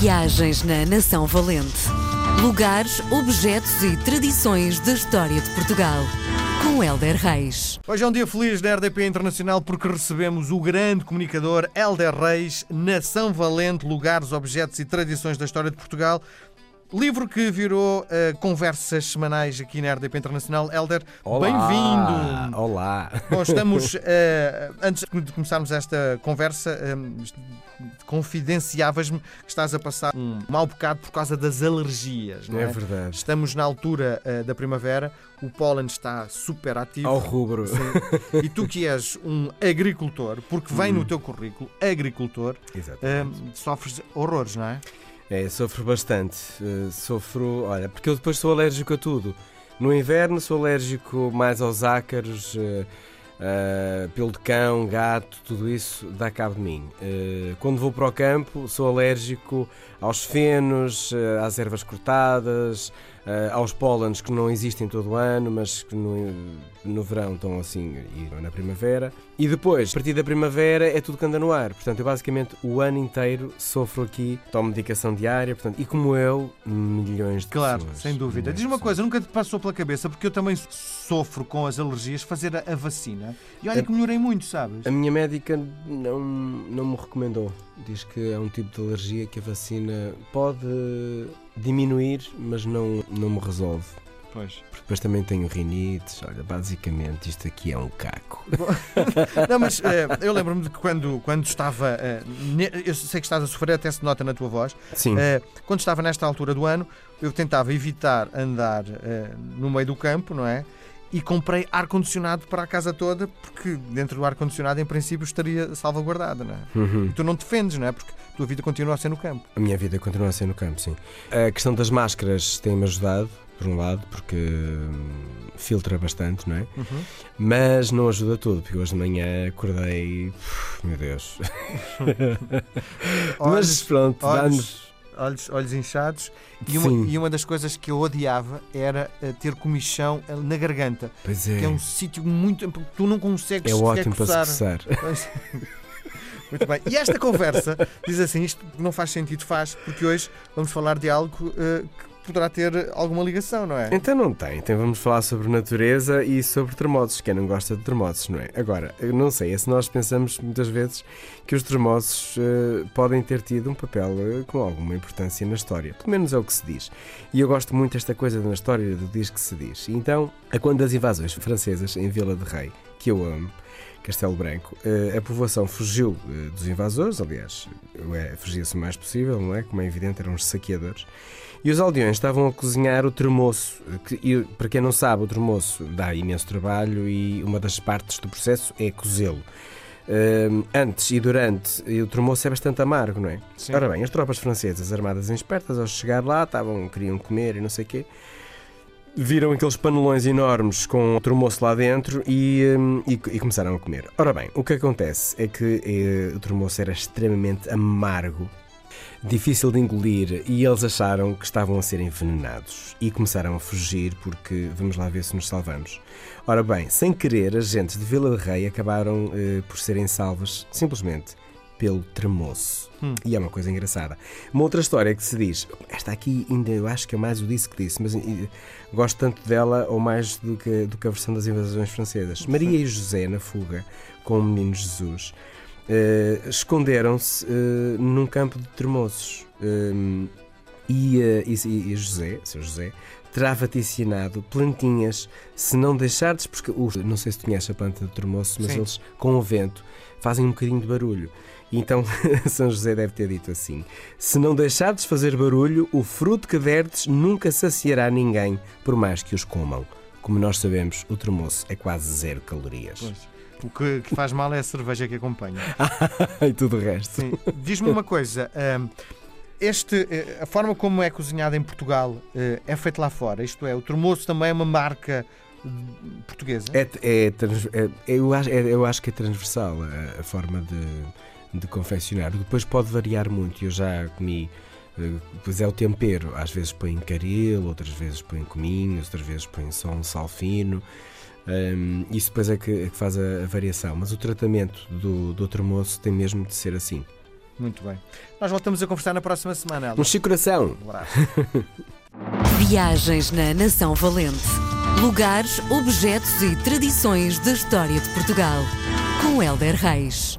Viagens na Nação Valente. Lugares, objetos e tradições da história de Portugal. Com Helder Reis. Hoje é um dia feliz da RDP Internacional porque recebemos o grande comunicador Helder Reis, Nação Valente, Lugares, Objetos e Tradições da História de Portugal. Livro que virou uh, conversas semanais aqui na RDP Internacional. Helder, bem-vindo! Olá! Bom, estamos. Uh, antes de começarmos esta conversa, um, confidenciavas-me que estás a passar um mau bocado por causa das alergias. Não é? é verdade. Estamos na altura uh, da primavera, o pólen está super ativo. Ao rubro. Sim. E tu que és um agricultor, porque vem hum. no teu currículo, agricultor, sofres horrores, não é? É, sofro bastante. Uh, sofro, olha, porque eu depois sou alérgico a tudo. No inverno sou alérgico mais aos ácaros, uh, uh, pelo de cão, gato, tudo isso dá cabo de mim. quando vou para o campo sou alérgico aos fenos, às ervas cortadas, aos pólenes que não existem todo o ano, mas que no, no verão estão assim e na primavera. E depois, a partir da primavera, é tudo que anda no ar. Portanto, eu basicamente o ano inteiro sofro aqui, tomo medicação diária, portanto, e como eu, milhões de claro, pessoas. Claro, sem dúvida. Diz uma coisa, nunca te passou pela cabeça, porque eu também sofro com as alergias, fazer a, vacina. E olha que melhorei muito, sabes? A minha médica não, não me recomendou. Diz que é um tipo de alergia que a vacina pode diminuir, mas não, não me resolve. Pois. Porque depois também tenho rinites. Olha, basicamente isto aqui é um caco. não, mas uh, eu lembro-me de que quando, quando estava. Uh, eu sei que estás a sofrer, até se nota na tua voz. Sim. Uh, quando estava nesta altura do ano, eu tentava evitar andar no meio do campo, não é? E comprei ar-condicionado para a casa toda, porque dentro do ar-condicionado, em princípio, estaria salvaguardada, não é? Uhum. E tu não defendes, não é? Porque a tua vida continua a ser no campo. A minha vida continua a ser no campo, sim. A questão das máscaras tem-me ajudado, por um lado, porque hum, filtra bastante, não é? Uhum. Mas não ajuda tudo, porque hoje de manhã acordei. Uf, meu Deus. Mas pronto, dá-nos olhos, olhos inchados. E uma, e uma das coisas que eu odiava era uh, ter comichão eh, na garganta. Pois é. Que é um sítio muito. Tu não consegues É ótimo para se coçar. Muito bem. E esta conversa diz assim: isto não faz sentido, faz, porque hoje vamos falar de algo uh, que poderá ter alguma ligação, não é? Então não tem. Então vamos falar sobre natureza e sobre terremotos. Quem não gosta de terremotos, não é? Agora, não sei, é se nós pensamos muitas vezes que os terremotos uh, podem ter tido um papel uh, com alguma importância na história. Pelo menos é o que se diz. E eu gosto muito desta coisa na história do diz que se diz. Então, a quando das invasões francesas em Vila de Rei, que eu amo, Castelo Branco. Eh, a povoação fugiu dos invasores, aliás, fugia-se o mais possível, não é? Como é evidente, eram os saqueadores. E os aldeões estavam a cozinhar o tremoço. Que, e, para quem não sabe, o tremoço dá imenso trabalho e uma das partes do processo é cozê-lo. Uh, antes e durante, e o tremoço é bastante amargo, não é? Sim. Ora bem, as tropas francesas armadas em espertas, ao chegar lá, estavam, queriam comer e não sei o quê, viram aqueles panelões enormes com o tremoço lá dentro e, e, e, começaram a comer. Ora bem, o que acontece é que eh, o tremoço era extremamente amargo difícil de engolir e eles acharam que estavam a ser envenenados e começaram a fugir porque vamos lá ver se nos salvamos. Ora bem, sem querer, as gentes de Vila de Rei acabaram eh, por serem salvas simplesmente pelo tremoço. Hum. E é uma coisa engraçada. Uma outra história que se diz, esta aqui ainda eu acho que é mais o disse que disse, mas eh, gosto tanto dela ou mais do que, do que a versão das invasões francesas. Maria e José na fuga com o menino Jesus uh, esconderam-se uh, num campo de termoços. Um, e, uh, e, e, José, seu José, terá vaticinado plantinhas se não deixardes, porque não sei se tu conheces a planta de termoço, mas Sim. eles com o vento fazem um bocadinho de barulho. Então São José deve ter dito assim: Se não deixardes fazer barulho, o fruto que derdes nunca saciará ninguém, por mais que os comam. Como nós sabemos, o termoço é quase zero calorias. Pois. O que, que faz mal é a cerveja que acompanha. e tudo o resto. Diz-me uma coisa. Um, este, eh, a forma como é cozinhado em Portugal eh, é feito lá fora, isto é, o termoço também é uma marca portuguesa? É, é, é, eu, acho, é, eu acho que é transversal a, a forma de, de confeccionar. Depois pode variar muito. Eu já comi eh, pois é o tempero, às vezes põe caril, outras vezes põe cominhos, outras vezes põe só um sal fino. Um, isso depois é que, é que faz a, a, variação, mas o tratamento do, do termoço tem mesmo de ser assim. Muito bem. Nós voltamos a conversar na próxima semana. Um chico coração. Um abraço. Viagens na Nação Valente. Lugares, objetos e tradições da história de Portugal. Com Helder Reis.